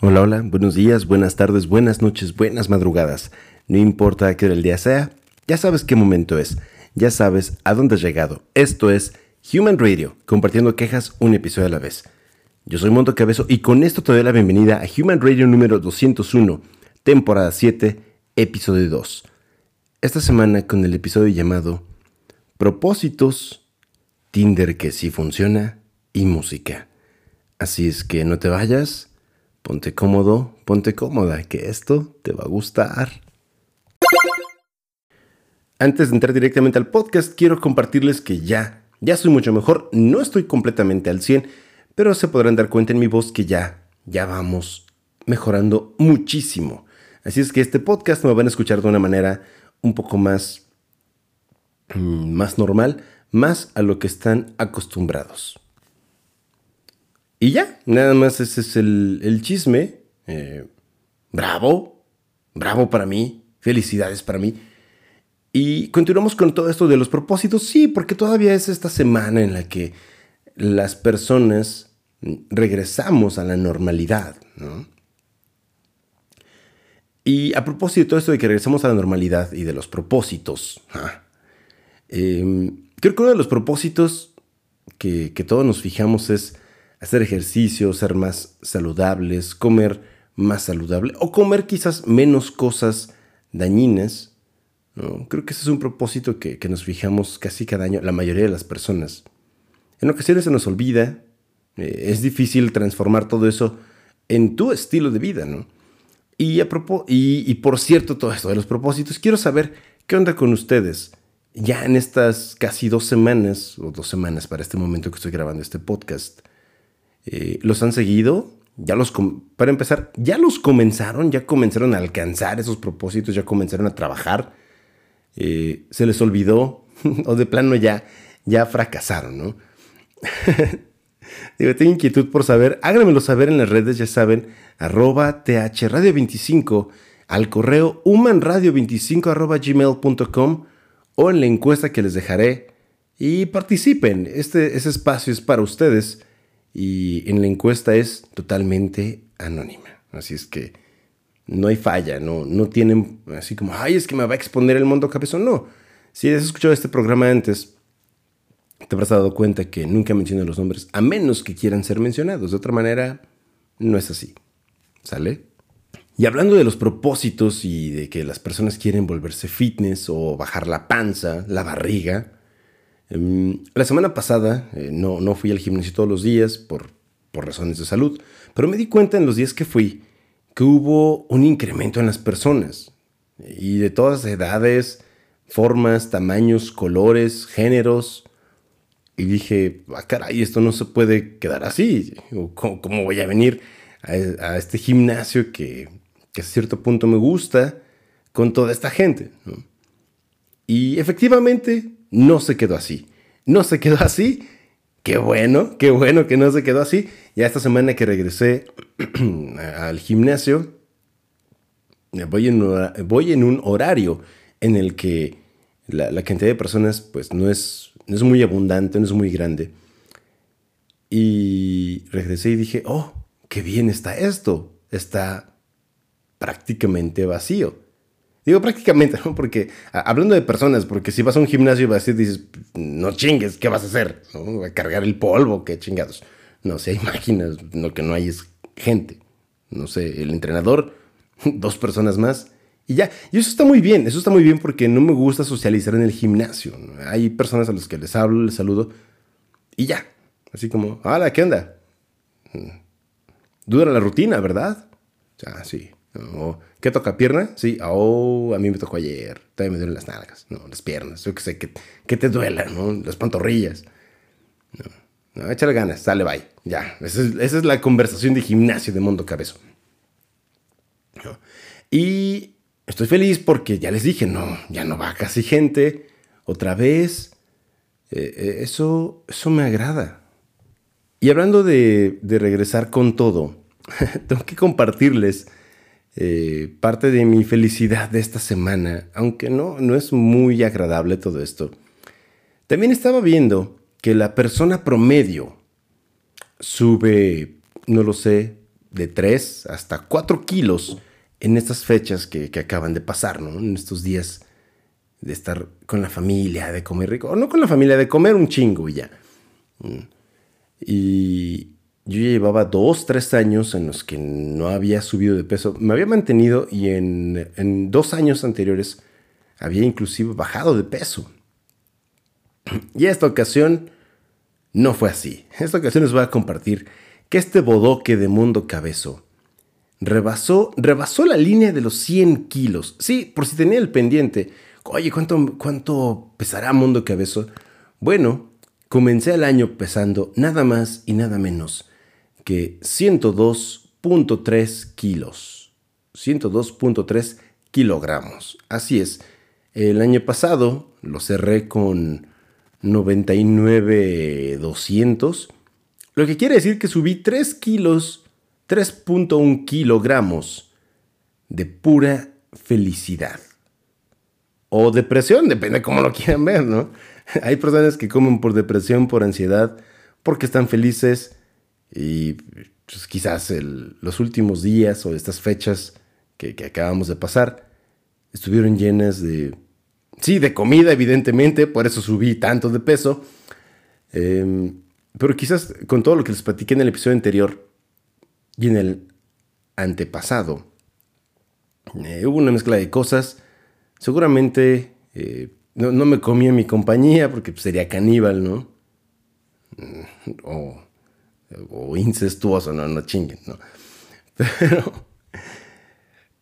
Hola, hola, buenos días, buenas tardes, buenas noches, buenas madrugadas. No importa qué hora del día sea, ya sabes qué momento es, ya sabes a dónde has llegado. Esto es Human Radio, compartiendo quejas un episodio a la vez. Yo soy Monto Cabezo y con esto te doy la bienvenida a Human Radio número 201, temporada 7, episodio 2. Esta semana con el episodio llamado Propósitos, Tinder que sí funciona y música. Así es que no te vayas Ponte cómodo, ponte cómoda, que esto te va a gustar. Antes de entrar directamente al podcast, quiero compartirles que ya, ya soy mucho mejor. No estoy completamente al 100, pero se podrán dar cuenta en mi voz que ya, ya vamos mejorando muchísimo. Así es que este podcast me van a escuchar de una manera un poco más, mm, más normal, más a lo que están acostumbrados. Y ya, nada más ese es el, chisme. Eh, bravo, bravo para mí, felicidades para mí. Y continuamos con todo esto de los propósitos, sí, porque todavía es esta semana en la que las personas regresamos a la normalidad, Y a propósito de todo esto de que regresamos a la normalidad y de los propósitos, em, creo que uno de los propósitos que, que todos nos fijamos es hacer ejercicio, ser más saludables, comer más saludable o comer quizás menos cosas dañinas. ¿no? Creo que ese es un propósito que, nos fijamos casi cada año, la mayoría de las personas. En ocasiones se nos olvida, eh, es difícil transformar todo eso en tu estilo de vida, ¿no? Y, a y, y por cierto, todo esto de los propósitos, quiero saber qué onda con ustedes. Ya en estas casi dos semanas, o dos semanas para este momento que estoy grabando este podcast, eh, los han seguido, ya los, para empezar, ya los comenzaron, ya comenzaron a alcanzar esos propósitos, ya comenzaron a trabajar, eh, se les olvidó o de plano ya, ya fracasaron, ¿no? Tengo inquietud por saber, háganmelo saber en las redes, ya saben, arroba thradio25, al correo humanradio25 arroba o en la encuesta que les dejaré y participen. Este, ese espacio es para ustedes y en la encuesta es totalmente anónima. Así es que no hay falla, no, no tienen así como, ay, es que me va a exponer el mundo cabezón. No. Si has escuchado este programa antes, te habrás dado cuenta que nunca menciono los nombres, a menos que quieran ser mencionados. De otra manera, no es así. ¿Sale? Y hablando de los propósitos y de que las personas quieren volverse fitness o bajar la panza, la barriga, Em, la semana pasada eh, no, no fui al gimnasio todos los días por, por razones de salud, pero me di cuenta en los días que fui que hubo un incremento en las personas y de todas edades, formas, tamaños, colores, géneros. Y dije, ah, caray, esto no se puede quedar así. ¿Cómo, voy a venir a, este gimnasio que, que, a cierto punto me gusta con toda esta gente? Y efectivamente no se quedó así. No se quedó así. Qué bueno, qué bueno que no se quedó así. Ya esta semana que regresé al gimnasio, voy en, un horario en el que la, cantidad de personas pues no es, no es muy abundante, no es muy grande. Y regresé y dije, oh, qué bien está esto. Está prácticamente vacío. Digo prácticamente, ¿no? Porque hablando de personas, porque si vas a un gimnasio y vas a decir, dices, no chingues, ¿qué vas a hacer? ¿No? ¿A cargar el polvo? ¿Qué chingados? No sé, máquinas, lo que no hay es gente. No sé, el entrenador, dos personas más y ya. Y eso está muy bien, eso está muy bien porque no me gusta socializar en el gimnasio. Hay personas a las que les hablo, les saludo y ya. Así como, hola, ¿qué onda? Mm. Dura la rutina, ¿verdad? Ah, sí. ¿Qué toca? ¿Pierna? Sí. Oh, a mí me tocó ayer. Todavía me duelen las nalgas. No, las piernas. Yo que sé, que, que te duela, ¿no? Las pantorrillas. No, no échale ganas. Sale, bye. Ya. Esa es, la conversación de gimnasio de Mundo Cabezo. Y estoy feliz porque ya les dije, no, ya no va casi gente. Otra vez. Eh, eh, eso, eso me agrada. Y hablando de, de regresar con todo, tengo que compartirles eh, parte de mi felicidad de esta semana, aunque no, no es muy agradable todo esto. También estaba viendo que la persona promedio sube, no lo sé, de 3 hasta 4 kilos en estas fechas que, acaban de pasar, ¿no? En estos días de estar con la familia, de comer rico, o no con la familia, de comer un chingo y ya. Mm. Y yo ya llevaba 2, 3 años en los que no había subido de peso. Me había mantenido y en, en dos años anteriores había inclusive bajado de peso. Y esta ocasión no fue así. Esta ocasión les voy a compartir que este bodoque de mundo cabezo rebasó, rebasó la línea de los 100 kilos. Sí, por si tenía el pendiente. Oye, ¿cuánto, cuánto pesará mundo cabezo? Bueno, comencé el año pesando nada más y nada menos que 102.3 kilos. 102.3 kilogramos. Así es. El año pasado lo cerré con 99,200, lo que quiere decir que subí 3 kilos, 3.1 kilogramos de pura felicidad. O depresión, depende de cómo lo quieran ver, ¿no? Hay personas que comen por depresión, por ansiedad, porque están felices y pues, quizás los últimos días o estas fechas que acabamos de pasar estuvieron llenas de Sí, de comida, evidentemente, por eso subí tanto de peso. Em, pero quizás con todo lo que les platiqué en el episodio anterior y en el antepasado, eh, hubo una mezcla de cosas. Seguramente eh, no, me comí en mi compañía porque pues, sería caníbal, ¿no? Mm, o, o incestuoso, no, no chinguen, ¿no? Pero,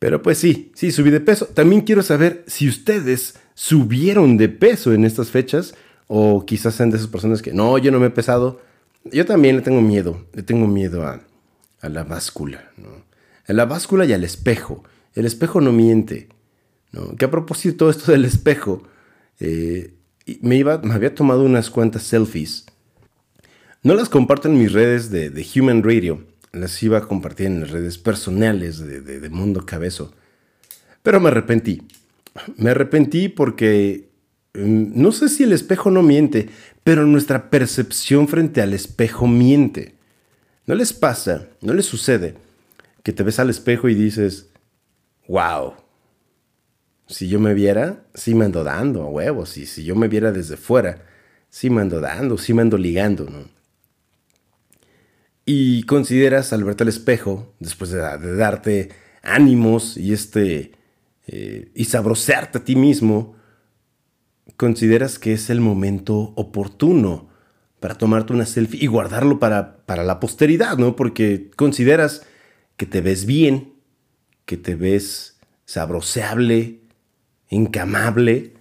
pero pues sí, sí, subí de peso. También quiero saber si ustedes subieron de peso en estas fechas o quizás sean de esas personas que no, yo no me he pesado. Yo también le tengo miedo, le tengo miedo a, la báscula, ¿no? A la báscula y al espejo. El espejo no miente, ¿no? Que a propósito todo esto del espejo, eh, me, iba, me había tomado unas cuantas selfies. No las comparto en mis redes de, de Human Radio, las iba a compartir en las redes personales de, de Mundo Cabezo. Pero me arrepentí. Me arrepentí porque mm, no sé si el espejo no miente, pero nuestra percepción frente al espejo miente. ¿No les pasa, no les sucede que te ves al espejo y dices, wow, si yo me viera, sí me ando dando a huevos, y si yo me viera desde fuera, sí me ando dando, sí me ando ligando, ¿no? Y consideras al verte al espejo, después de darte ánimos y este eh, y sabrosearte a ti mismo, consideras que es el momento oportuno para tomarte una selfie y guardarlo para, para la posteridad, ¿no? Porque consideras que te ves bien, que te ves sabroseable, encamable,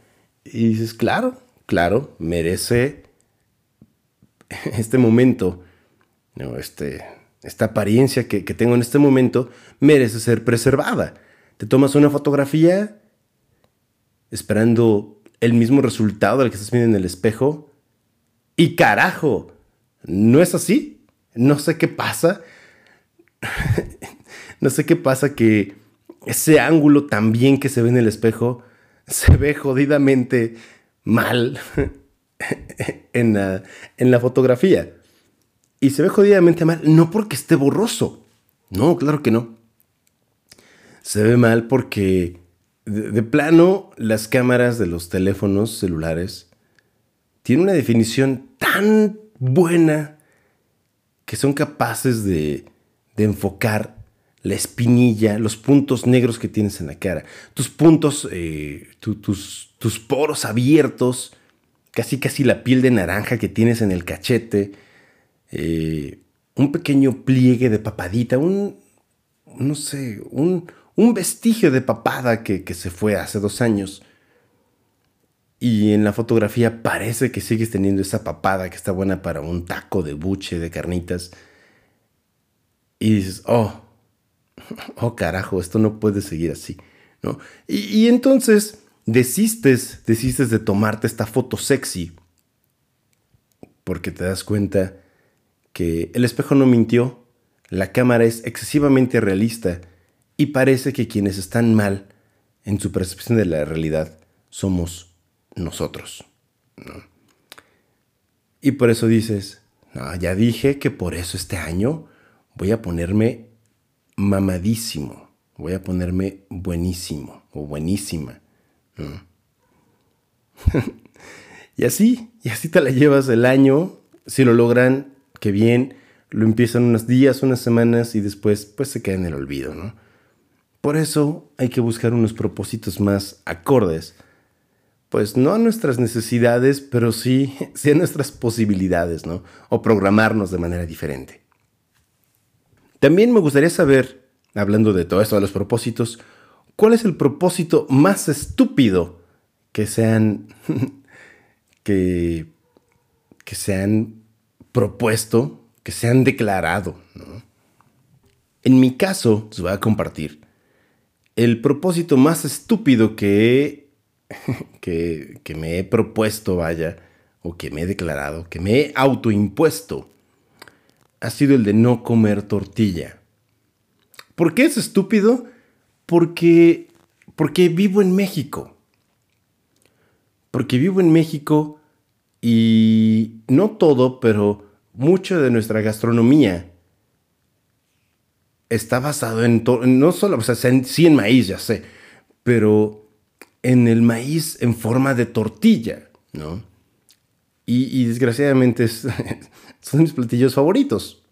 y dices, claro, claro, merece este momento, ¿no? este, esta apariencia que, tengo en este momento, merece ser preservada. Te tomas una fotografía esperando el mismo resultado del que estás viendo en el espejo. Y carajo, ¿no es así? No sé qué pasa. no sé qué pasa que ese ángulo también que se ve en el espejo se ve jodidamente mal en la fotografía. Y se ve jodidamente mal no porque esté borroso. No, claro que no se ve mal porque de, plano las cámaras de los teléfonos celulares tienen una definición tan buena que son capaces de, enfocar la espinilla, los puntos negros que tienes en la cara, tus puntos, eh, tus, tus poros abiertos, casi casi la piel de naranja que tienes en el cachete, eh, un pequeño pliegue de papadita, un, no sé, un, un vestigio de papada que, se fue hace dos años. Y en la fotografía parece que sigues teniendo esa papada que está buena para un taco de buche, de carnitas. Y dices, oh, oh carajo, esto no puede seguir así. ¿no? Y, y entonces desistes, desistes de tomarte esta foto sexy. Porque te das cuenta que el espejo no mintió, la cámara es excesivamente realista y parece que quienes están mal en su percepción de la realidad somos nosotros. Y por eso dices, no, ya dije que por eso este año voy a ponerme mamadísimo. Voy a ponerme buenísimo o buenísima. y así, y así te la llevas el año. Si lo logran, qué bien. Lo empiezan unos días, unas semanas y después pues se queda en el olvido, ¿no? Por eso hay que buscar unos propósitos más acordes. Pues no a nuestras necesidades, pero sí, sí a nuestras posibilidades, ¿no? O programarnos de manera diferente. También me gustaría saber, hablando de todo esto de los propósitos, ¿cuál es el propósito más estúpido que sean que, que se han propuesto, que se han declarado. En mi caso, les voy a compartir el propósito más estúpido que, que, que me he propuesto, vaya, o que me he declarado, que me he autoimpuesto, ha sido el de no comer tortilla. ¿Por qué es estúpido? Porque, porque vivo en México porque vivo en México y no todo, pero mucho de nuestra gastronomía está basado en, no solo, o sea, sí en maíz, ya sé, pero en el maíz en forma de tortilla, ¿no? Y, desgraciadamente son mis platillos favoritos.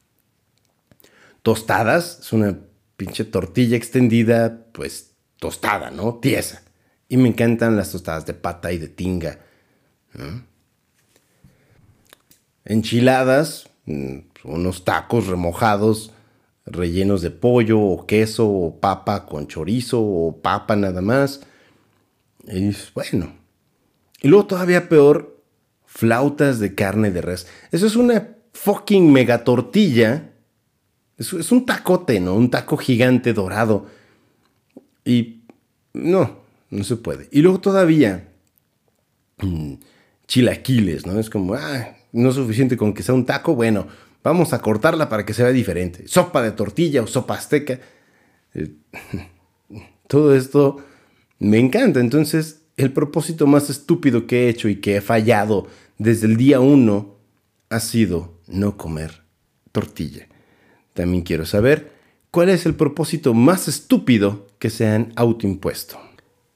Tostadas, es una pinche tortilla extendida, pues tostada, ¿no? Tiesa. Y me encantan las tostadas de pata y de tinga. Enchiladas, mm, unos tacos remojados, rellenos de pollo o queso o papa con chorizo o papa nada más. Y bueno. Y luego todavía peor, flautas de carne de res. Eso es una fucking mega tortilla. Es, un tacote, ¿no? Un taco gigante dorado. Y no, no se puede. Y luego todavía mm, chilaquiles, ¿no? Es como, ah, no es suficiente con que sea un taco, bueno, vamos a cortarla para que sea diferente. Sopa de tortilla o sopa azteca. Eh, todo esto me encanta. Entonces, el propósito más estúpido que he hecho y que he fallado desde el día uno ha sido no comer tortilla. También quiero saber cuál es el propósito más estúpido que se han autoimpuesto.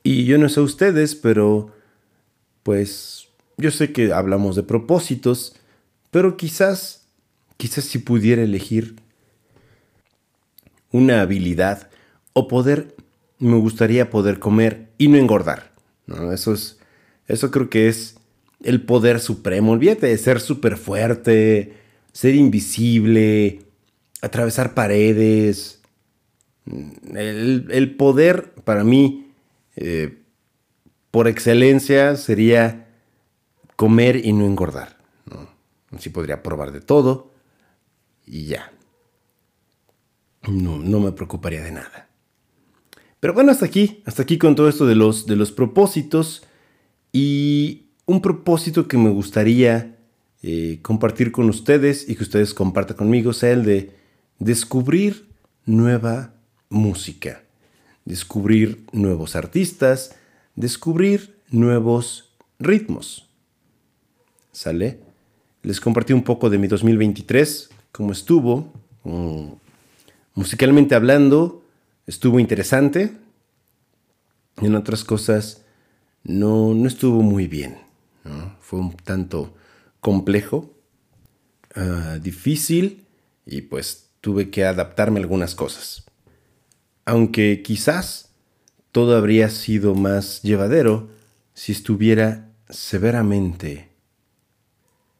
Y yo no sé ustedes, pero pues yo sé que hablamos de propósitos, pero quizás, quizás si pudiera elegir una habilidad o poder, me gustaría poder comer y no engordar. ¿no? Eso es, eso creo que es el poder supremo. Olvídate de ser súper fuerte, ser invisible, atravesar paredes. El, el poder para mí eh, por excelencia sería comer y no engordar. Así podría probar de todo y ya. No, no me preocuparía de nada. Pero bueno, hasta aquí, hasta aquí con todo esto de los, de los propósitos. Y un propósito que me gustaría eh, compartir con ustedes y que ustedes compartan conmigo sea el de descubrir nueva música descubrir nuevos artistas, descubrir nuevos ritmos. ¿Sale? Les compartí un poco de mi 2023, cómo estuvo. Mm, musicalmente hablando, estuvo interesante. En otras cosas, no, no estuvo muy bien. Fue un tanto complejo, ah, difícil y pues tuve que adaptarme a algunas cosas aunque quizás todo habría sido más llevadero si estuviera severamente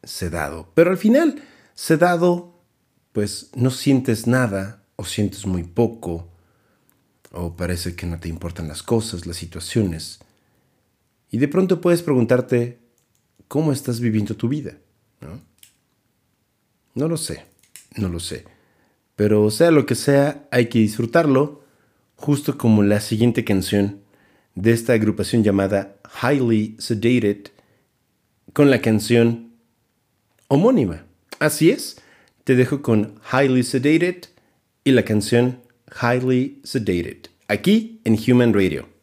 sedado. Pero al final, sedado, pues no sientes nada o sientes muy poco o parece que no te importan las cosas, las situaciones. Y de pronto puedes preguntarte, ¿cómo estás viviendo tu vida? ¿No? no lo sé, no lo sé. Pero sea lo que sea, hay que disfrutarlo justo como la siguiente canción de esta agrupación llamada Highly Sedated, con la canción homónima. Así es, te dejo con Highly Sedated y la canción Highly Sedated, aquí en Human Radio.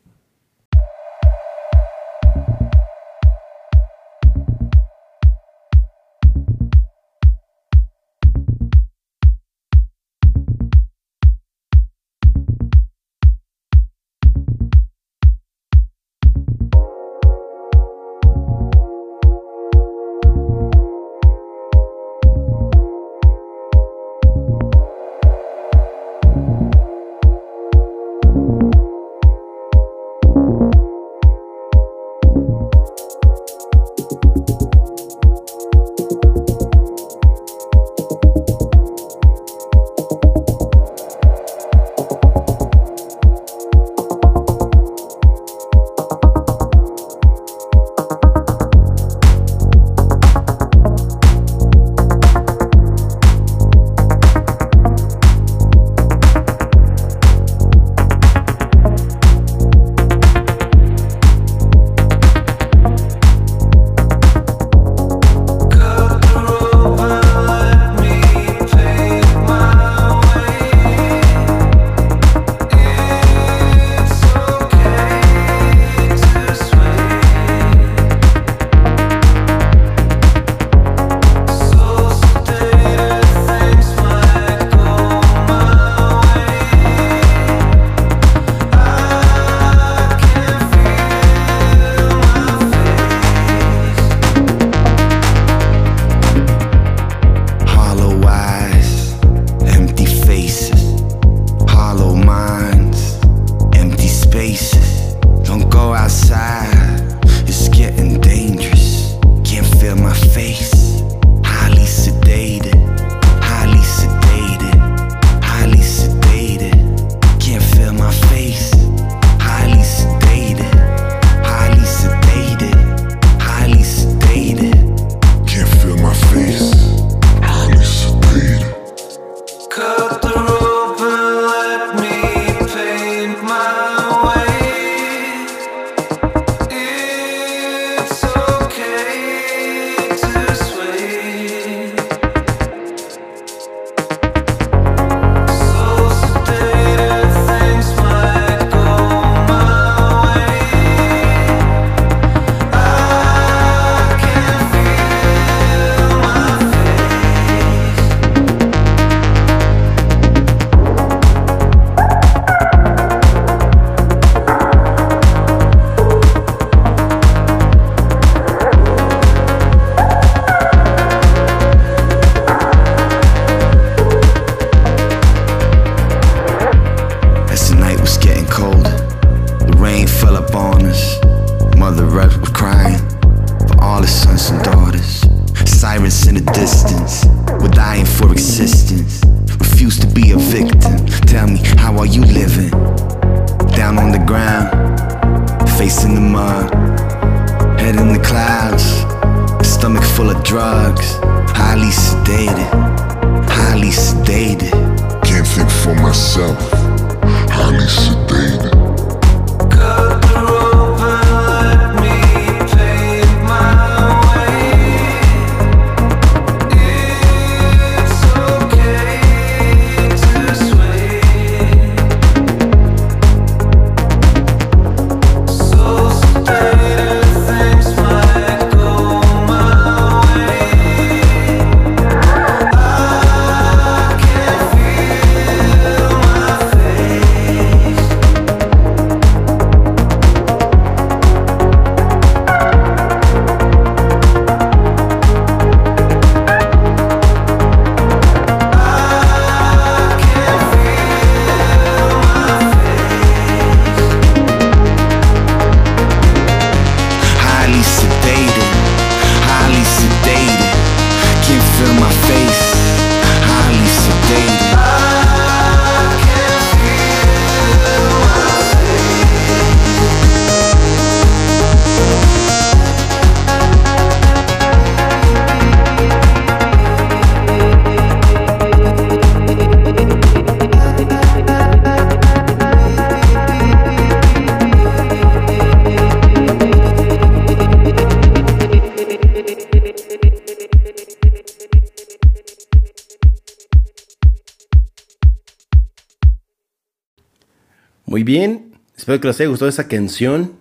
Espero que les haya gustado esa canción.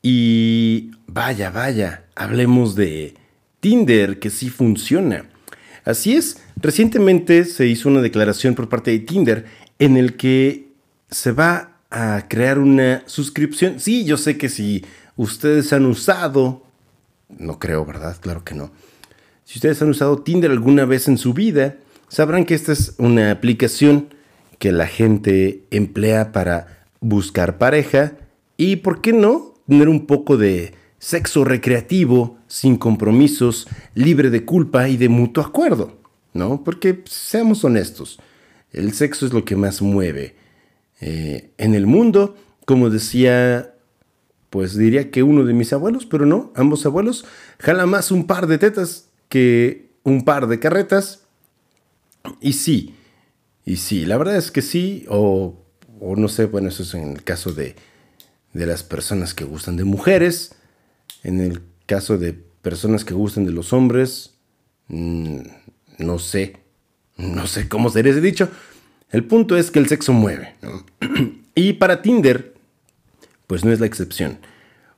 Y vaya, vaya, hablemos de Tinder, que sí funciona. Así es, recientemente se hizo una declaración por parte de Tinder en el que se va a crear una suscripción. Sí, yo sé que si ustedes han usado, no creo, ¿verdad? Claro que no. Si ustedes han usado Tinder alguna vez en su vida, sabrán que esta es una aplicación que la gente emplea para buscar pareja y, ¿por qué no?, tener un poco de sexo recreativo, sin compromisos, libre de culpa y de mutuo acuerdo, ¿no? Porque seamos honestos, el sexo es lo que más mueve eh, en el mundo, como decía, pues diría que uno de mis abuelos, pero no, ambos abuelos, jala más un par de tetas que un par de carretas. Y sí, y sí, la verdad es que sí, o, o no sé, bueno, eso es en el caso de, de las personas que gustan de mujeres, en el caso de personas que gustan de los hombres, mm, no sé, no sé cómo sería ese dicho. El punto es que el sexo mueve. y para Tinder, pues no es la excepción,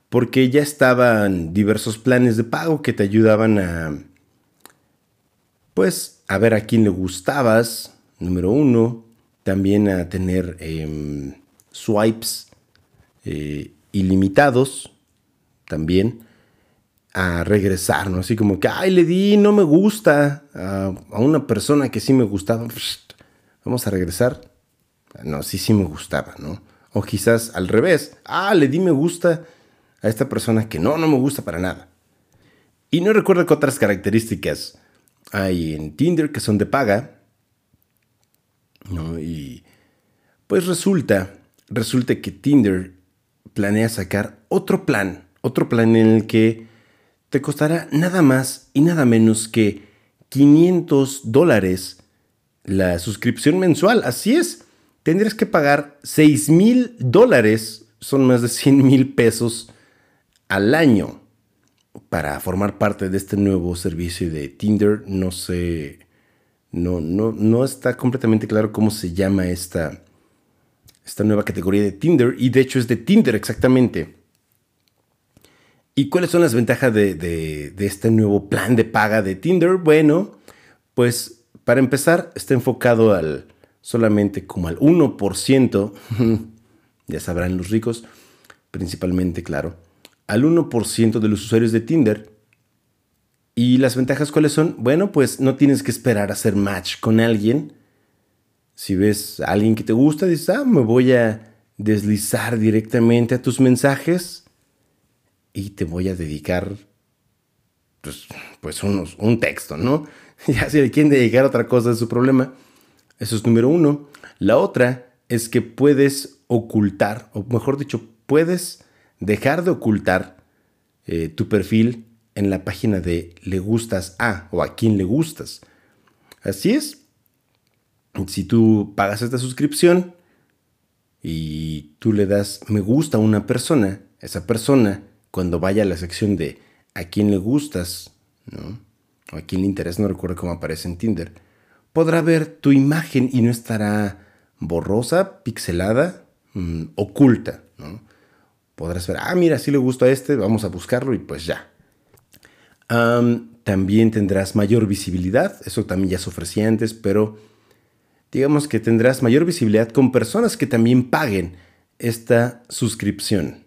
porque ya estaban diversos planes de pago que te ayudaban a, pues, a ver a quién le gustabas, número uno, también a tener em, swipes eh, ilimitados, también a regresar, ¿no? Así como que, ay, le di, no me gusta a, una persona que sí me gustaba, vamos a regresar. No, sí, sí me gustaba, ¿no? O quizás al revés, ah, le di me gusta a esta persona que no, no me gusta para nada. Y no recuerdo qué otras características hay en Tinder que son de paga, ¿no? Y pues resulta, resulta que Tinder planea sacar otro plan, otro plan en el que te costará nada más y nada menos que 500 dólares la suscripción mensual. Así es, tendrías que pagar 6 mil dólares, son más de 100 mil pesos al año para formar parte de este nuevo servicio de Tinder. No sé, no, no, no está completamente claro cómo se llama esta, esta nueva categoría de Tinder y de hecho es de Tinder exactamente. ¿Y cuáles son las ventajas de, de, de, este nuevo plan de paga de Tinder? Bueno, pues para empezar está enfocado al solamente como al 1%, ya sabrán los ricos, principalmente, claro, al 1% de los usuarios de Tinder. ¿Y las ventajas cuáles son? Bueno, pues no tienes que esperar a hacer match con alguien. Si ves a alguien que te gusta, dices, ah, me voy a deslizar directamente a tus mensajes y te voy a dedicar pues, pues unos, un texto, ¿no? Ya si le quieren dedicar otra cosa es su problema. Eso es número uno. La otra es que puedes ocultar, o mejor dicho, puedes dejar de ocultar eh, tu perfil en la página de le gustas a o a quien le gustas. Así es. Si tú pagas esta suscripción y tú le das me gusta a una persona, esa persona, cuando vaya a la sección de a quién le gustas, ¿no? o a quién le interesa, no recuerdo cómo aparece en Tinder, podrá ver tu imagen y no estará borrosa, pixelada, mm, oculta. ¿no? Podrás ver, ah, mira, si le gusta a este, vamos a buscarlo y pues ya. También tendrás mayor visibilidad, eso también ya se ofrecía antes, pero digamos que tendrás mayor visibilidad con personas que también paguen esta suscripción.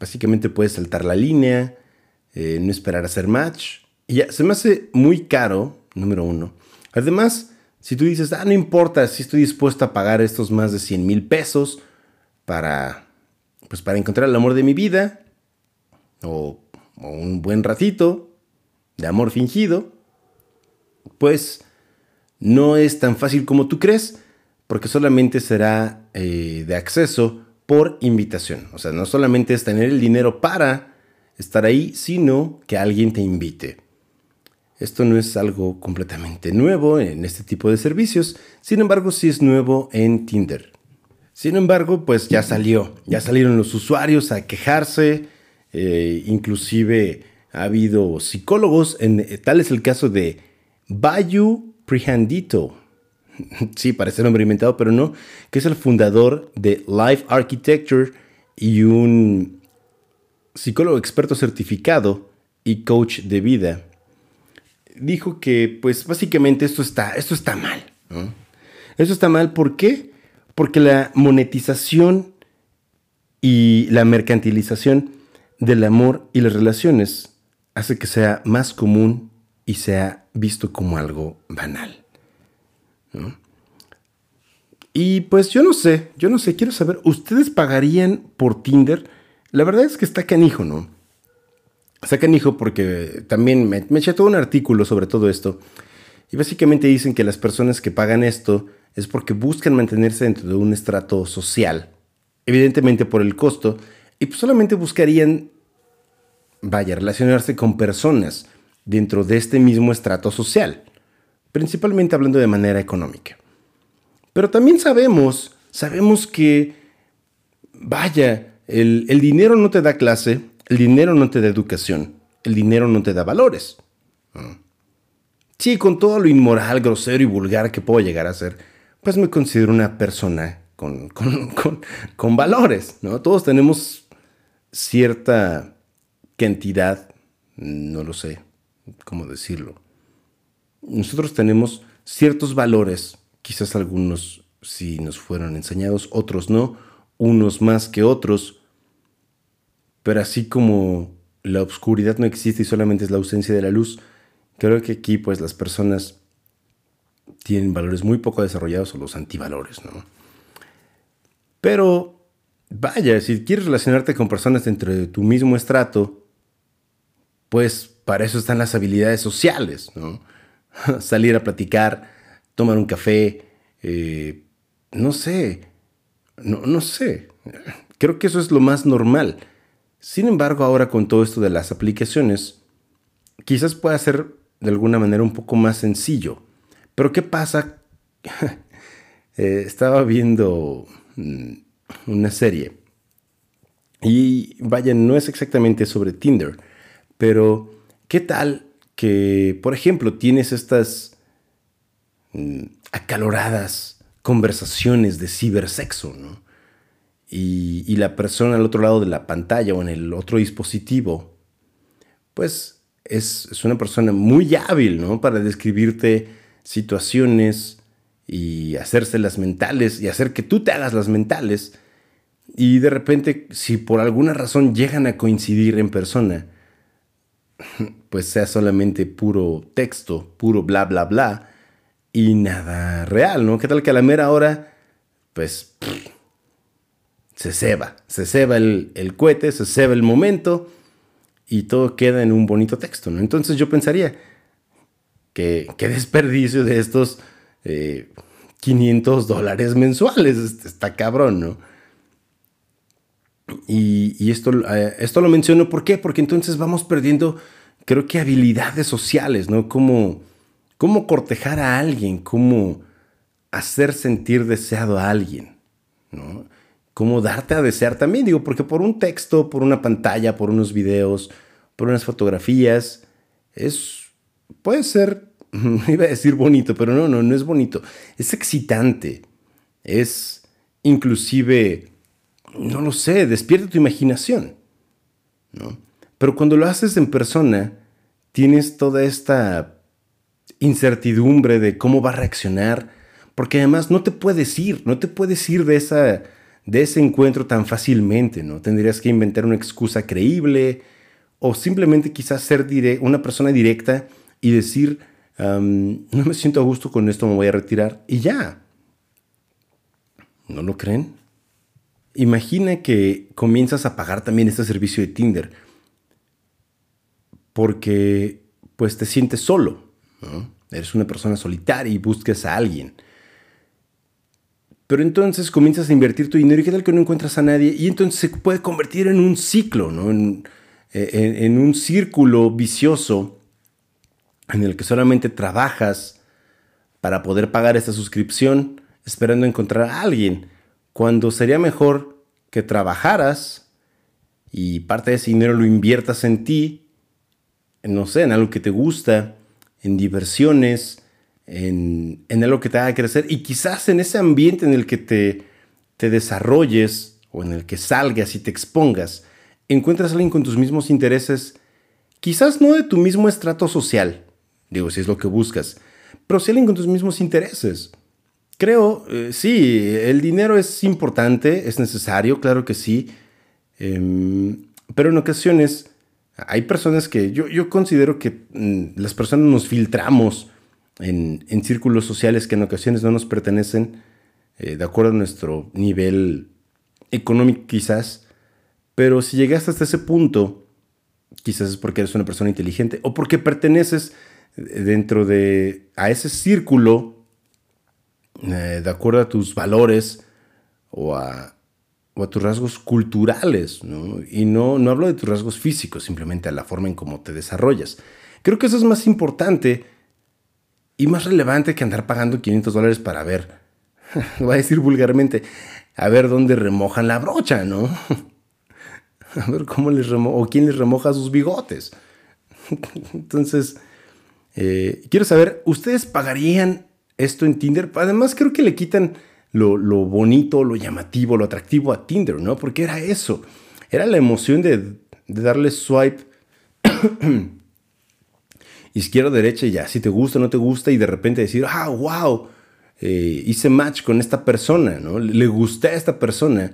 Básicamente puedes saltar la línea, eh, no esperar a hacer match. Y ya, se me hace muy caro, número uno. Además, si tú dices, ah, no importa, si estoy dispuesto a pagar estos más de 100 mil pesos para, pues para encontrar el amor de mi vida, o, o un buen ratito de amor fingido, pues no es tan fácil como tú crees, porque solamente será eh, de acceso por invitación. O sea, no solamente es tener el dinero para estar ahí, sino que alguien te invite. Esto no es algo completamente nuevo en este tipo de servicios, sin embargo sí es nuevo en Tinder. Sin embargo, pues ya salió, ya salieron los usuarios a quejarse, eh, inclusive ha habido psicólogos, en, eh, tal es el caso de Bayu Prihandito, sí, parece nombre inventado, pero no, que es el fundador de Life Architecture y un psicólogo experto certificado y coach de vida. Dijo que, pues básicamente esto está, esto está mal. Esto está mal, ¿por qué? Porque la monetización y la mercantilización del amor y las relaciones hace que sea más común y sea visto como algo banal. Y pues yo no sé, yo no sé, quiero saber, ¿ustedes pagarían por Tinder? La verdad es que está canijo, ¿no? Está canijo porque también me, eché todo un artículo sobre todo esto. Y básicamente dicen que las personas que pagan esto es porque buscan mantenerse dentro de un estrato social. Evidentemente por el costo. Y pues solamente buscarían, vaya, relacionarse con personas dentro de este mismo estrato social principalmente hablando de manera económica. Pero también sabemos, sabemos que, vaya, el, dinero no te da clase, el dinero no te da educación, el dinero no te da valores. Sí, con todo lo inmoral, grosero y vulgar que puedo llegar a ser, pues me considero una persona con, con valores, ¿no? Todos tenemos cierta cantidad, no lo sé cómo decirlo, nosotros tenemos ciertos valores, quizás algunos sí nos fueron enseñados, otros no, unos más que otros, pero así como la oscuridad no existe y solamente es la ausencia de la luz, creo que aquí pues las personas tienen valores muy poco desarrollados o los antivalores, ¿no? Pero vaya, si quieres relacionarte con personas dentro de tu mismo estrato, pues para eso están las habilidades sociales, ¿no? salir a platicar, tomar un café, eh, no sé, no, no sé. Creo que eso es lo más normal. Sin embargo, ahora con todo esto de las aplicaciones, quizás pueda ser de alguna manera un poco más sencillo. Pero ¿qué pasa? Eh, estaba viendo mm, una serie y vaya, no es exactamente sobre Tinder, pero ¿qué tal que, por ejemplo, tienes estas mm, acaloradas conversaciones de cibersexo, ¿no? Y, la persona al otro lado de la pantalla o en el otro dispositivo, pues es, es una persona muy hábil, ¿no? Para describirte situaciones y hacérselas mentales y hacer que tú te hagas las mentales. Y de repente, si por alguna razón llegan a coincidir en persona, pues sea solamente puro texto, puro bla, bla, bla, y nada real, ¿no? ¿Qué tal que a la mera hora, pues, se ceba, se ceba el, el cohete, se ceba el momento y todo queda en un bonito texto, ¿no? Entonces yo pensaría, qué, desperdicio de estos 500 eh, dólares mensuales. Está cabrón, ¿no? Y, esto, eh, esto lo menciono, ¿por qué? Porque entonces vamos perdiendo, creo que habilidades sociales, ¿no? Cómo, cómo cortejar a alguien, cómo hacer sentir deseado a alguien, ¿no? Cómo darte a desear también, digo, porque por un texto, por una pantalla, por unos videos, por unas fotografías, es, puede ser, iba a decir bonito, pero no, no, no es bonito, es excitante, es inclusive no lo sé, despierta tu imaginación. ¿no? Pero cuando lo haces en persona, tienes toda esta incertidumbre de cómo va a reaccionar, porque además no te puedes ir, no te puedes ir de, esa, de ese encuentro tan fácilmente, ¿no? Tendrías que inventar una excusa creíble o simplemente quizás ser una persona directa y decir, no me siento a gusto con esto, me voy a retirar y ya. ¿No lo creen? Imagina que comienzas a pagar también este servicio de Tinder porque pues te sientes solo, Eres una persona solitaria y buscas a alguien. Pero entonces comienzas a invertir tu dinero y qué tal que no encuentras a nadie y entonces se puede convertir en un ciclo, ¿no? en, en un círculo vicioso en el que solamente trabajas para poder pagar esta suscripción esperando encontrar a alguien. Cuando sería mejor que trabajaras y parte de ese dinero lo inviertas en ti, no sé, en algo que te gusta, en diversiones, en, algo que te haga crecer. Y quizás en ese ambiente en el que te, te desarrolles o en el que salgas y te expongas, encuentras a alguien con tus mismos intereses, quizás no de tu mismo estrato social, digo, si es lo que buscas, pero si alguien con tus mismos intereses. Creo, eh, sí, el dinero es importante, es necesario, claro que sí, em, pero en ocasiones hay personas que yo, yo considero que mm, las personas nos filtramos en, en, círculos sociales que en ocasiones no nos pertenecen, eh, de acuerdo a nuestro nivel económico quizás, pero si llegaste hasta ese punto, quizás es porque eres una persona inteligente o porque perteneces dentro de a ese círculo eh, de acuerdo a tus valores o a, tus rasgos culturales, Y no, no hablo de tus rasgos físicos, simplemente a la forma en cómo te desarrollas. Creo que eso es más importante y más relevante que andar pagando 500 dólares para ver, voy a decir vulgarmente, a ver dónde remojan la brocha, ¿no? A ver cómo les remoja, o quién les remoja sus bigotes. Entonces, eh, quiero saber, ¿ustedes pagarían esto en Tinder. Además, creo que le quitan lo, bonito, lo llamativo, lo atractivo a Tinder, ¿no? Porque era eso. Era la emoción de, darle swipe izquierda, derecha y ya, si te gusta, no te gusta, y de repente decir, ah, wow, eh, hice match con esta persona, ¿no? Le gusté a esta persona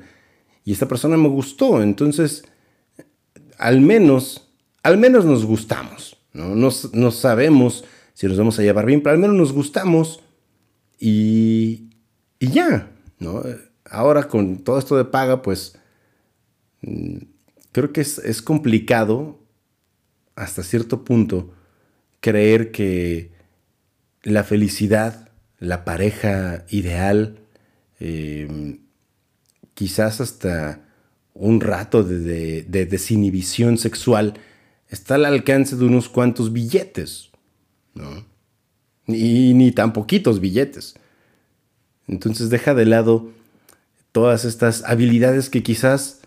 y esta persona me gustó. Entonces, al menos, al menos nos gustamos, ¿no? No, sabemos si nos vamos a llevar bien, pero al menos nos gustamos y, ya, ¿no? Ahora con todo esto de paga, pues mm, creo que es, complicado hasta cierto punto creer que la felicidad, la pareja ideal, em, quizás hasta un rato de, de, desinhibición sexual, está al alcance de unos cuantos billetes, ¿no? Y ni tan poquitos billetes. Entonces deja de lado todas estas habilidades que quizás,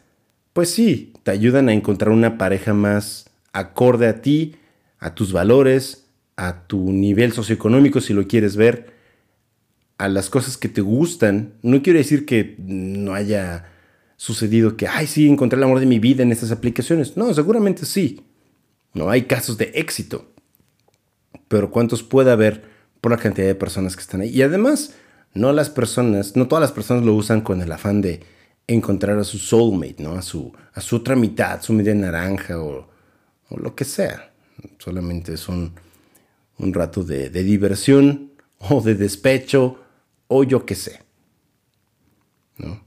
pues sí, te ayudan a encontrar una pareja más acorde a ti, a tus valores, a tu nivel socioeconómico si lo quieres ver, a las cosas que te gustan. No quiero decir que no haya sucedido que, ay, sí, encontré el amor de mi vida en estas aplicaciones. No, seguramente sí. No hay casos de éxito pero cuántos puede haber por la cantidad de personas que están ahí. Y además, no las personas, no todas las personas lo usan con el afán de encontrar a su soulmate, ¿no? A su, a su otra mitad, su media naranja o, lo que sea. Solamente es un, rato de, de, diversión o de despecho o yo qué sé. ¿no?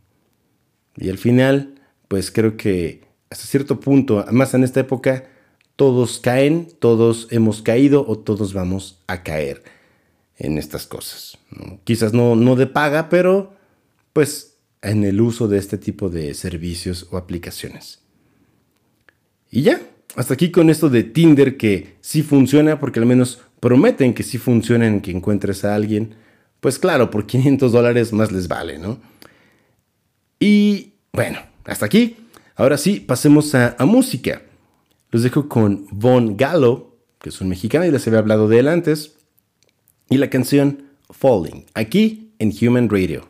Y al final, pues creo que hasta cierto punto, además en esta época, todos caen, todos hemos caído o todos vamos a caer en estas cosas. Quizás no, no de paga, pero pues en el uso de este tipo de servicios o aplicaciones. Y ya, hasta aquí con esto de Tinder que sí funciona porque al menos prometen que sí funciona en que encuentres a alguien. Pues claro, por 500 dólares más les vale, ¿no? Y bueno, hasta aquí. Ahora sí, pasemos a, a música. Los dejo con Von Gallo, que es un mexicano y les había hablado de él antes, y la canción Falling, aquí en Human Radio.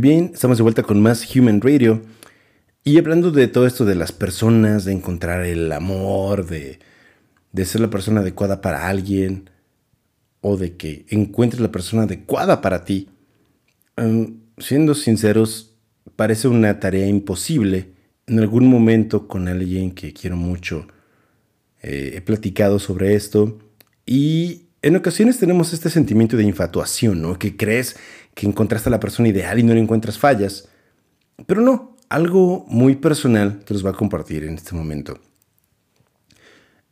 Muy bien, estamos de vuelta con más Human Radio. Y hablando de todo esto de las personas, de encontrar el amor, de, de ser la persona adecuada para alguien, o de que encuentres la persona adecuada para ti, em, siendo sinceros, parece una tarea imposible. En algún momento con alguien que quiero mucho, eh, he platicado sobre esto y en ocasiones tenemos este sentimiento de infatuación, ¿no? Que crees que encontraste a la persona ideal y no le encuentras fallas. Pero no, algo muy personal que los va a compartir en este momento.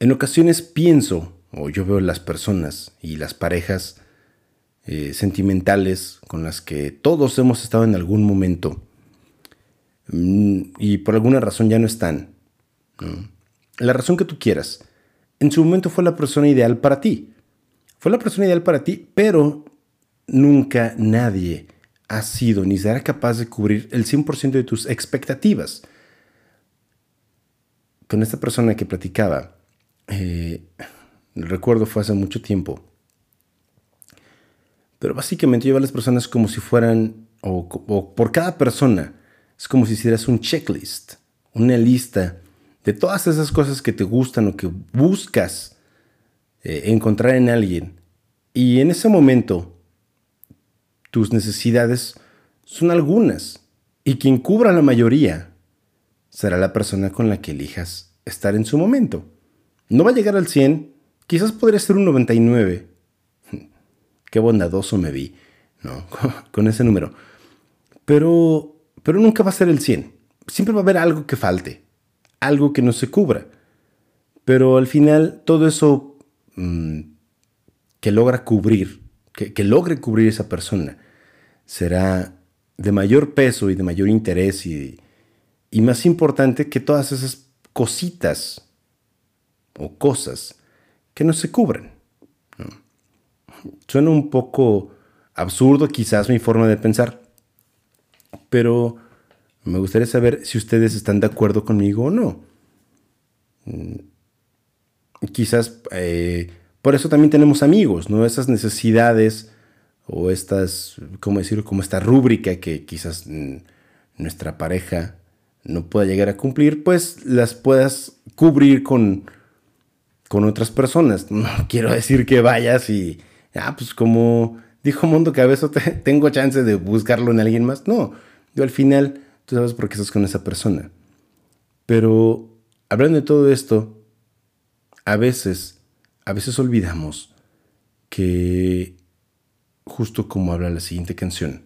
En ocasiones pienso, o yo veo las personas y las parejas eh, sentimentales con las que todos hemos estado en algún momento mm, y por alguna razón ya no están. La razón que tú quieras. En su momento fue la persona ideal para ti. Fue la persona ideal para ti, pero nunca nadie ha sido ni será capaz de cubrir el 100% de tus expectativas. Con esta persona que platicaba, eh, recuerdo fue hace mucho tiempo, pero básicamente yo a las personas como si fueran, o, por cada persona, es como si hicieras un checklist, una lista de todas esas cosas que te gustan o que buscas eh, encontrar en alguien. Y en ese momento tus necesidades son algunas y quien cubra la mayoría será la persona con la que elijas estar en su momento. No va a llegar al 100, quizás podría ser un 99. Qué bondadoso me vi, ¿no? Con ese número. Pero, pero nunca va a ser el 100. Siempre va a haber algo que falte, algo que no se cubra. Pero al final todo eso mm, que logra cubrir que, logre cubrir esa persona será de mayor peso y de mayor interés y, más importante que todas esas cositas o cosas que no se cubren. Suena un poco absurdo quizás mi forma de pensar, pero me gustaría saber si ustedes están de acuerdo conmigo o no. Mm, quizás eh, por eso también tenemos amigos, ¿no? Esas necesidades o estas, ¿cómo decirlo? Como esta rúbrica que quizás nuestra pareja no pueda llegar a cumplir, pues las puedas cubrir con, con otras personas. No quiero decir que vayas y, ah, pues como dijo Mundo Cabezo, tengo chance de buscarlo en alguien más. No, yo al final, tú sabes por qué estás con esa persona. Pero hablando de todo esto, a veces a veces olvidamos que, justo como habla la siguiente canción,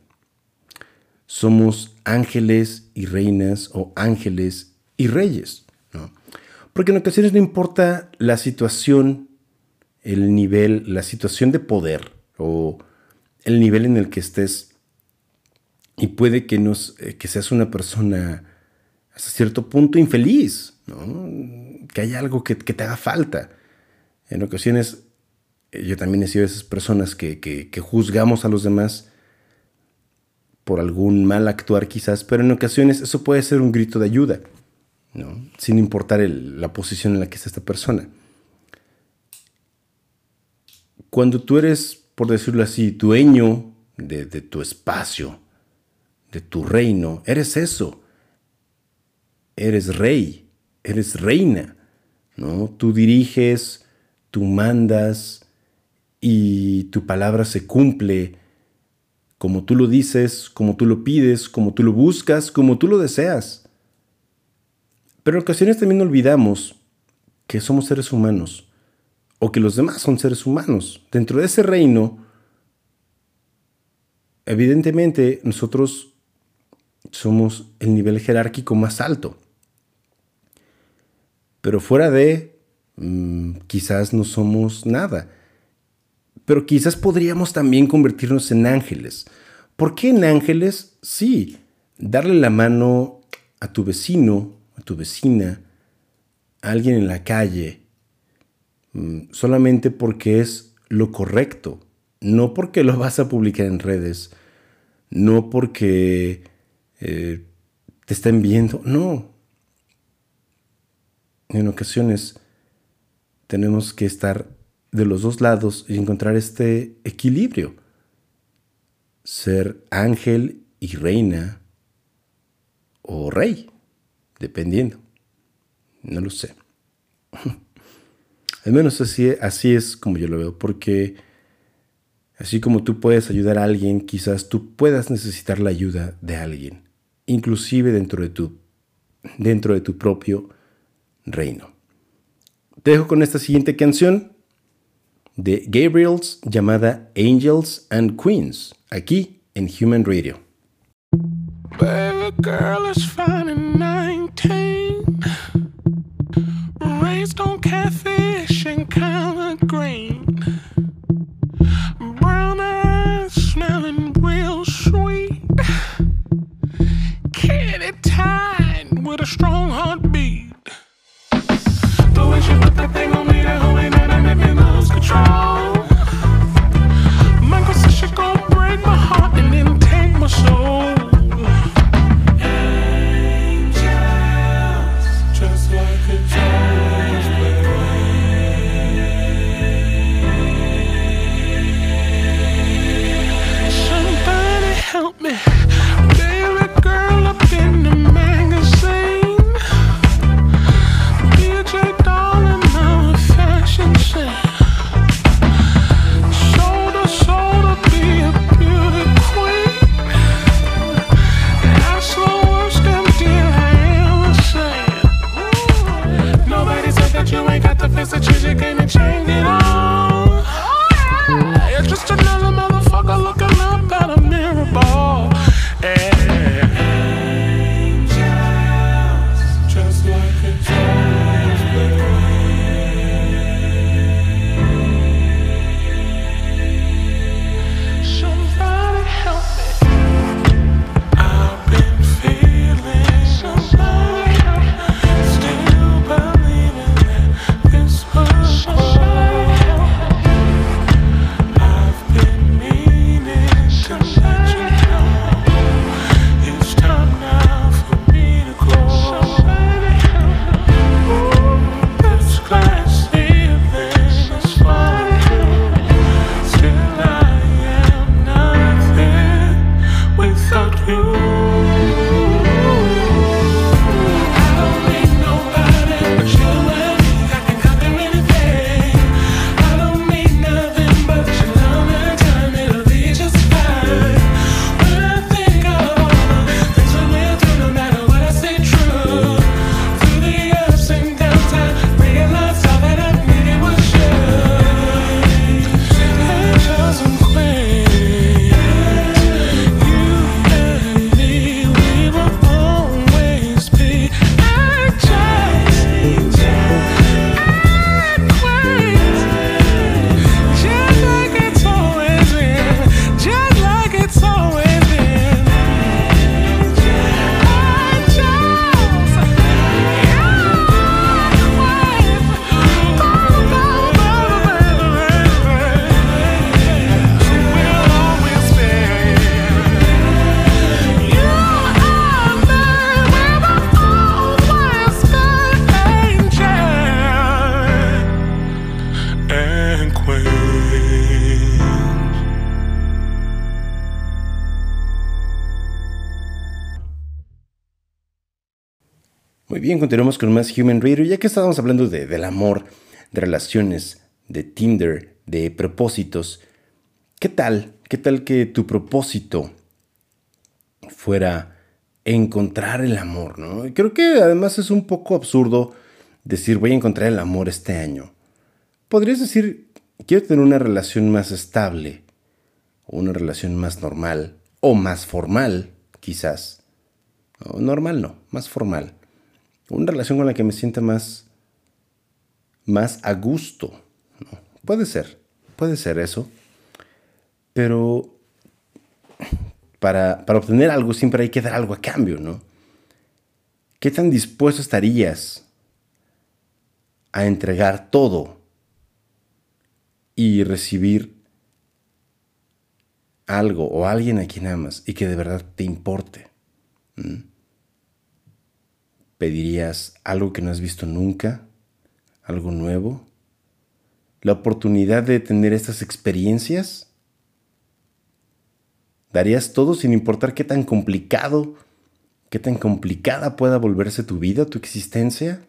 somos ángeles y reinas o ángeles y reyes, ¿no? Porque en ocasiones no importa la situación, el nivel, la situación de poder o el nivel en el que estés, y puede que, nos, eh, que seas una persona hasta cierto punto infeliz, ¿no? que haya algo que, que te haga falta en ocasiones eh, yo también he sido de esas personas que, juzgamos a los demás por algún mal actuar quizás, pero en ocasiones eso puede ser un grito de ayuda, ¿no? sin importar la posición en la que está esta persona. Cuando tú eres, por decirlo así, dueño de, de tu espacio, de tu reino, eres eso. Eres rey, eres reina, ¿no? Tú diriges, tú mandas y tu palabra se cumple como tú lo dices, como tú lo pides, como tú lo buscas, como tú lo deseas. Pero en ocasiones también olvidamos que somos seres humanos o que los demás son seres humanos. Dentro de ese reino, evidentemente nosotros somos el nivel jerárquico más alto. Pero fuera de Mm, quizás no somos nada. Pero quizás podríamos también convertirnos en ángeles. ¿Por qué en ángeles? Sí, darle la mano a tu vecino, a tu vecina, a alguien en la calle, mm, solamente porque es lo correcto, no porque lo vas a publicar en redes, no porque eh, te estén viendo, no. En ocasiones tenemos que estar de los dos lados y encontrar este equilibrio. Ser ángel y reina o rey, dependiendo. No lo sé. Al menos así, así es como yo lo veo, porque así como tú puedes ayudar a alguien, quizás tú puedas necesitar la ayuda de alguien, inclusive dentro de tu, dentro de tu propio reino. Te dejo con esta siguiente canción de Gabriels llamada Angels and Queens, aquí en Human Radio. Baby girl is fine and 19. Raised on catfish and collard green. Brown eyes smelling real sweet. Kitty tied with a strong heartbeat. a and I left lose control. Muy bien, continuamos con más Human Radio. Ya que estábamos hablando de, del amor, de relaciones, de Tinder, de propósitos, ¿qué tal? ¿Qué tal que tu propósito fuera encontrar el amor, ¿no? Creo que además es un poco absurdo decir voy a encontrar el amor este año. Podrías decir quiero tener una relación más estable, una relación más normal o más formal, quizás. No, normal no, más formal. Una relación con la que me sienta más más a gusto. Puede ser, puede ser eso. Pero para, para obtener algo siempre hay que dar algo a cambio, ¿no? ¿Qué tan dispuesto estarías a entregar todo y recibir algo o alguien a quien amas y que de verdad te importe? ¿Mm? ¿Pedirías algo que no has visto nunca? ¿Algo nuevo? ¿La oportunidad de tener estas experiencias? ¿Darías todo sin importar qué tan complicado, qué tan complicada pueda volverse tu vida, tu existencia?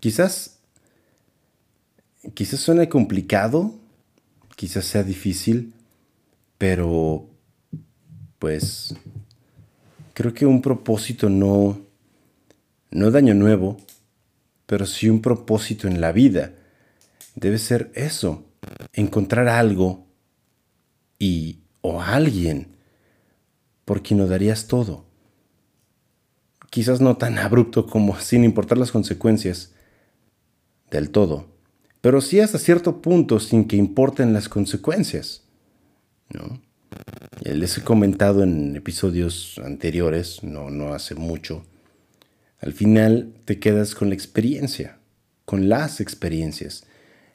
Quizás, quizás suene complicado, quizás sea difícil, pero pues creo que un propósito no, no de año nuevo, pero sí un propósito en la vida. Debe ser eso, encontrar algo y o alguien por quien lo darías todo. Quizás no tan abrupto como sin importar las consecuencias del todo, pero sí hasta cierto punto sin que importen las consecuencias. ¿no? Les he comentado en episodios anteriores, no, no hace mucho, al final te quedas con la experiencia, con las experiencias.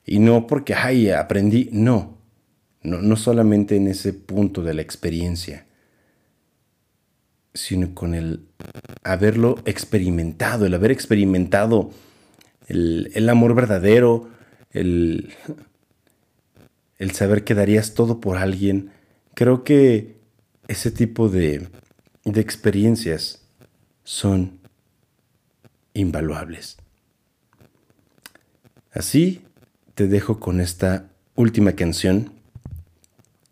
Y no porque, ay, aprendí, no. no. No solamente en ese punto de la experiencia, sino con el haberlo experimentado, el haber experimentado el, el amor verdadero, el, el saber que darías todo por alguien. Creo que ese tipo de, de experiencias son invaluables. Así te dejo con esta última canción.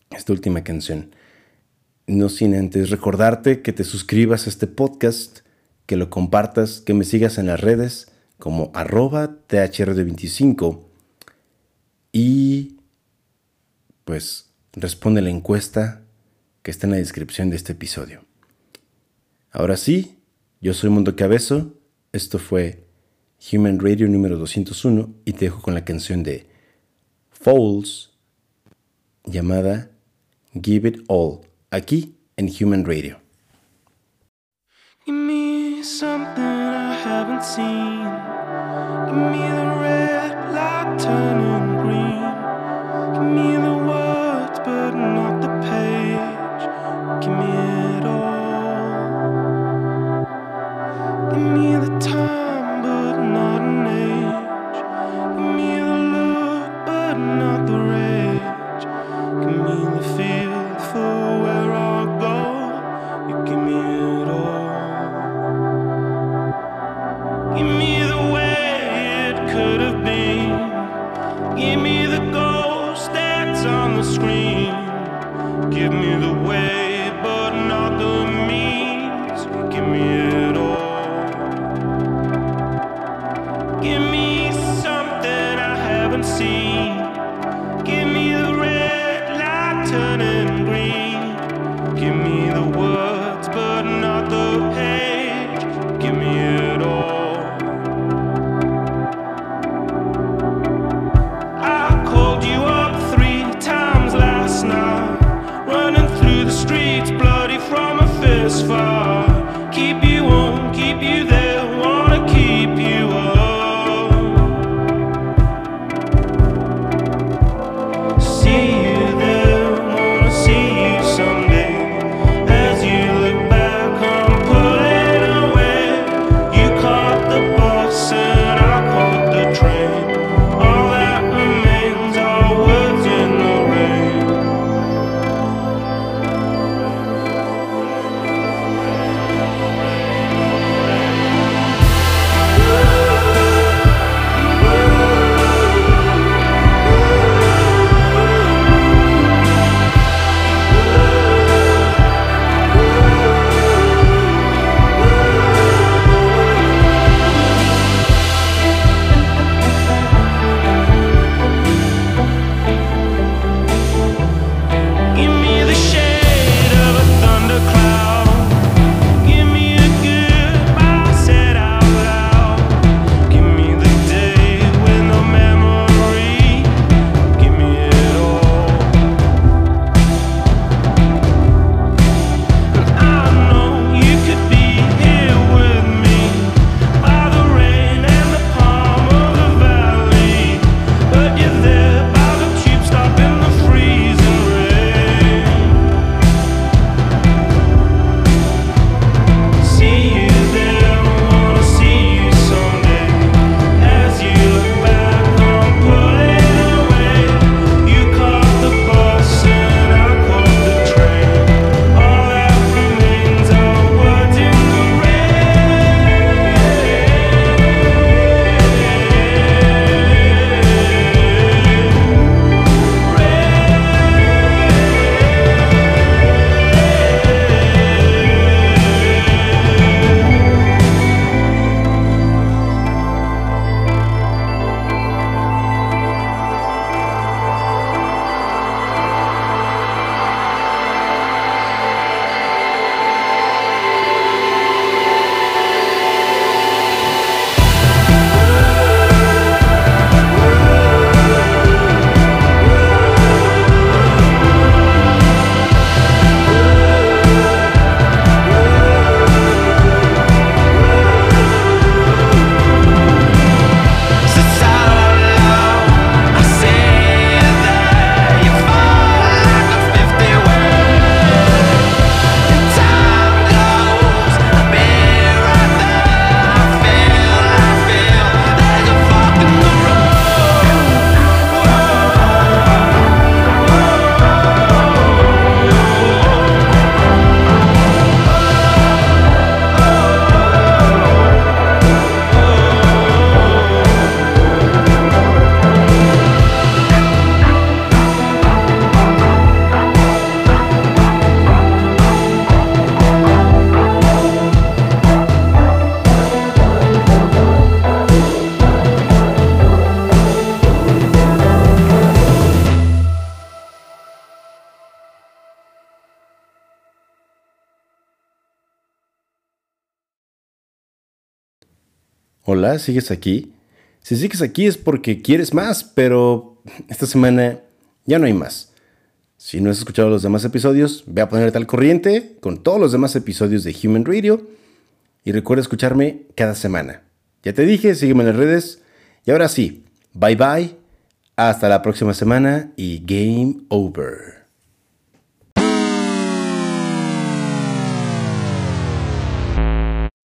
Esta última canción. No sin antes recordarte que te suscribas a este podcast, que lo compartas, que me sigas en las redes como arroba thr25 y pues responde la encuesta que está en la descripción de este episodio. Ahora sí, yo soy Mundo Cabezo esto fue Human Radio número 201 y te dejo con la canción de Fowls llamada Give It All, aquí en Human Radio. Give me something I haven't seen. Give me ¿sigues aquí? Si sigues aquí es porque quieres más, pero esta semana ya no hay más. Si no has escuchado los demás episodios, ve a ponerte al corriente con todos los demás episodios de Human Radio y recuerda escucharme cada semana. Ya te dije, sígueme en las redes. Y ahora sí, bye bye, hasta la próxima semana y game over.